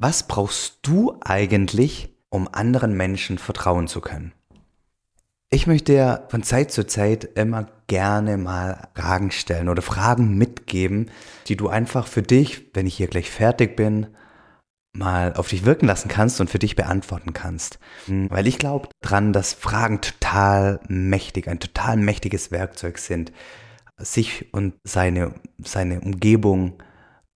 Was brauchst du eigentlich, um anderen Menschen vertrauen zu können? Ich möchte ja von Zeit zu Zeit immer gerne mal Fragen stellen oder Fragen mitgeben, die du einfach für dich, wenn ich hier gleich fertig bin, mal auf dich wirken lassen kannst und für dich beantworten kannst. Weil ich glaube dran, dass Fragen total mächtig, ein total mächtiges Werkzeug sind, sich und seine, seine Umgebung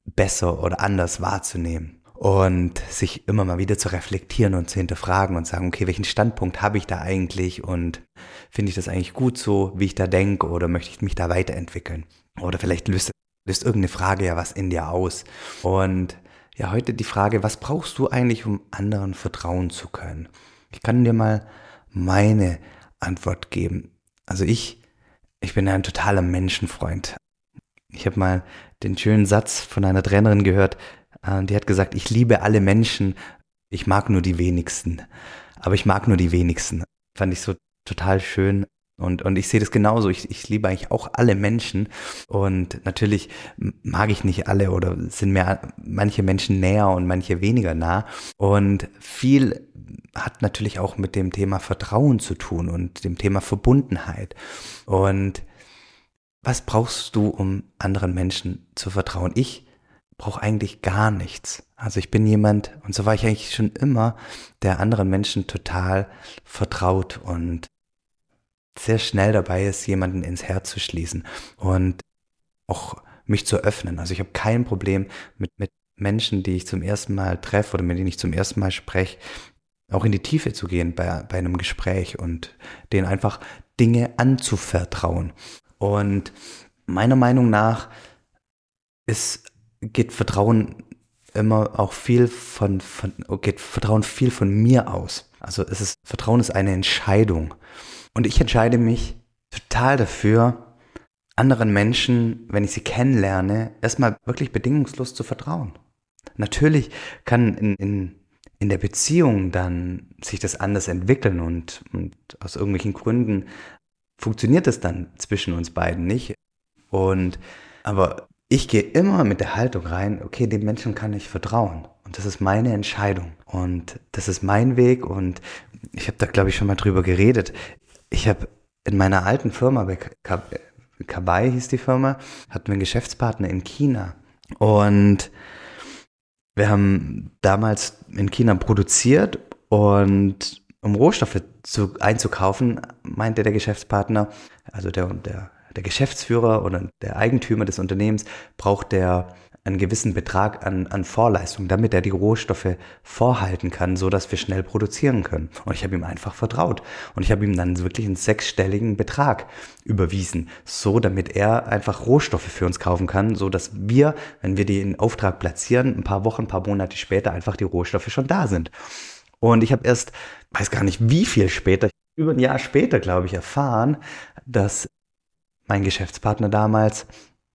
besser oder anders wahrzunehmen und sich immer mal wieder zu reflektieren und zu hinterfragen und sagen, okay, welchen Standpunkt habe ich da eigentlich und finde ich das eigentlich gut so, wie ich da denke oder möchte ich mich da weiterentwickeln? Oder vielleicht löst, löst irgendeine Frage ja was in dir aus. Und ja, heute die Frage, was brauchst du eigentlich, um anderen vertrauen zu können? Ich kann dir mal meine Antwort geben. Also ich, ich bin ein totaler Menschenfreund. Ich habe mal den schönen Satz von einer Trainerin gehört, die hat gesagt, ich liebe alle Menschen, ich mag nur die wenigsten. Aber ich mag nur die wenigsten. Fand ich so total schön. Und, und ich sehe das genauso. Ich, ich liebe eigentlich auch alle Menschen. Und natürlich mag ich nicht alle oder sind mir manche Menschen näher und manche weniger nah. Und viel hat natürlich auch mit dem Thema Vertrauen zu tun und dem Thema Verbundenheit. Und was brauchst du, um anderen Menschen zu vertrauen? Ich brauche eigentlich gar nichts. Also ich bin jemand, und so war ich eigentlich schon immer, der anderen Menschen total vertraut und sehr schnell dabei ist, jemanden ins Herz zu schließen und auch mich zu öffnen. Also ich habe kein Problem mit, mit Menschen, die ich zum ersten Mal treffe oder mit denen ich zum ersten Mal spreche, auch in die Tiefe zu gehen bei, bei einem Gespräch und denen einfach Dinge anzuvertrauen. Und meiner Meinung nach ist geht Vertrauen immer auch viel von, von geht Vertrauen viel von mir aus. Also es ist, Vertrauen ist eine Entscheidung. Und ich entscheide mich total dafür, anderen Menschen, wenn ich sie kennenlerne, erstmal wirklich bedingungslos zu vertrauen. Natürlich kann in, in, in der Beziehung dann sich das anders entwickeln und, und aus irgendwelchen Gründen funktioniert es dann zwischen uns beiden nicht. Und aber ich gehe immer mit der Haltung rein, okay, dem Menschen kann ich vertrauen. Und das ist meine Entscheidung. Und das ist mein Weg. Und ich habe da, glaube ich, schon mal drüber geredet. Ich habe in meiner alten Firma, bei Kabai hieß die Firma, hatten wir einen Geschäftspartner in China. Und wir haben damals in China produziert und um Rohstoffe zu, einzukaufen, meinte der Geschäftspartner, also der, der der Geschäftsführer oder der Eigentümer des Unternehmens braucht der einen gewissen Betrag an, an Vorleistung, damit er die Rohstoffe vorhalten kann, so dass wir schnell produzieren können. Und ich habe ihm einfach vertraut. Und ich habe ihm dann wirklich einen sechsstelligen Betrag überwiesen, so damit er einfach Rohstoffe für uns kaufen kann, so dass wir, wenn wir die in Auftrag platzieren, ein paar Wochen, ein paar Monate später einfach die Rohstoffe schon da sind. Und ich habe erst, weiß gar nicht wie viel später, über ein Jahr später, glaube ich, erfahren, dass mein Geschäftspartner damals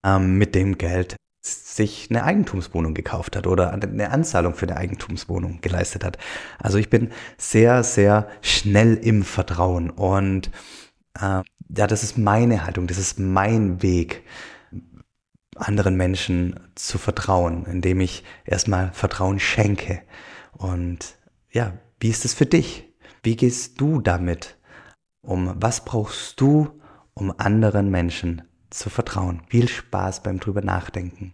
ähm, mit dem Geld sich eine Eigentumswohnung gekauft hat oder eine Anzahlung für eine Eigentumswohnung geleistet hat. Also ich bin sehr, sehr schnell im Vertrauen und äh, ja, das ist meine Haltung, das ist mein Weg, anderen Menschen zu vertrauen, indem ich erstmal Vertrauen schenke. Und ja, wie ist es für dich? Wie gehst du damit um? Was brauchst du, um anderen Menschen zu vertrauen. Viel Spaß beim drüber nachdenken.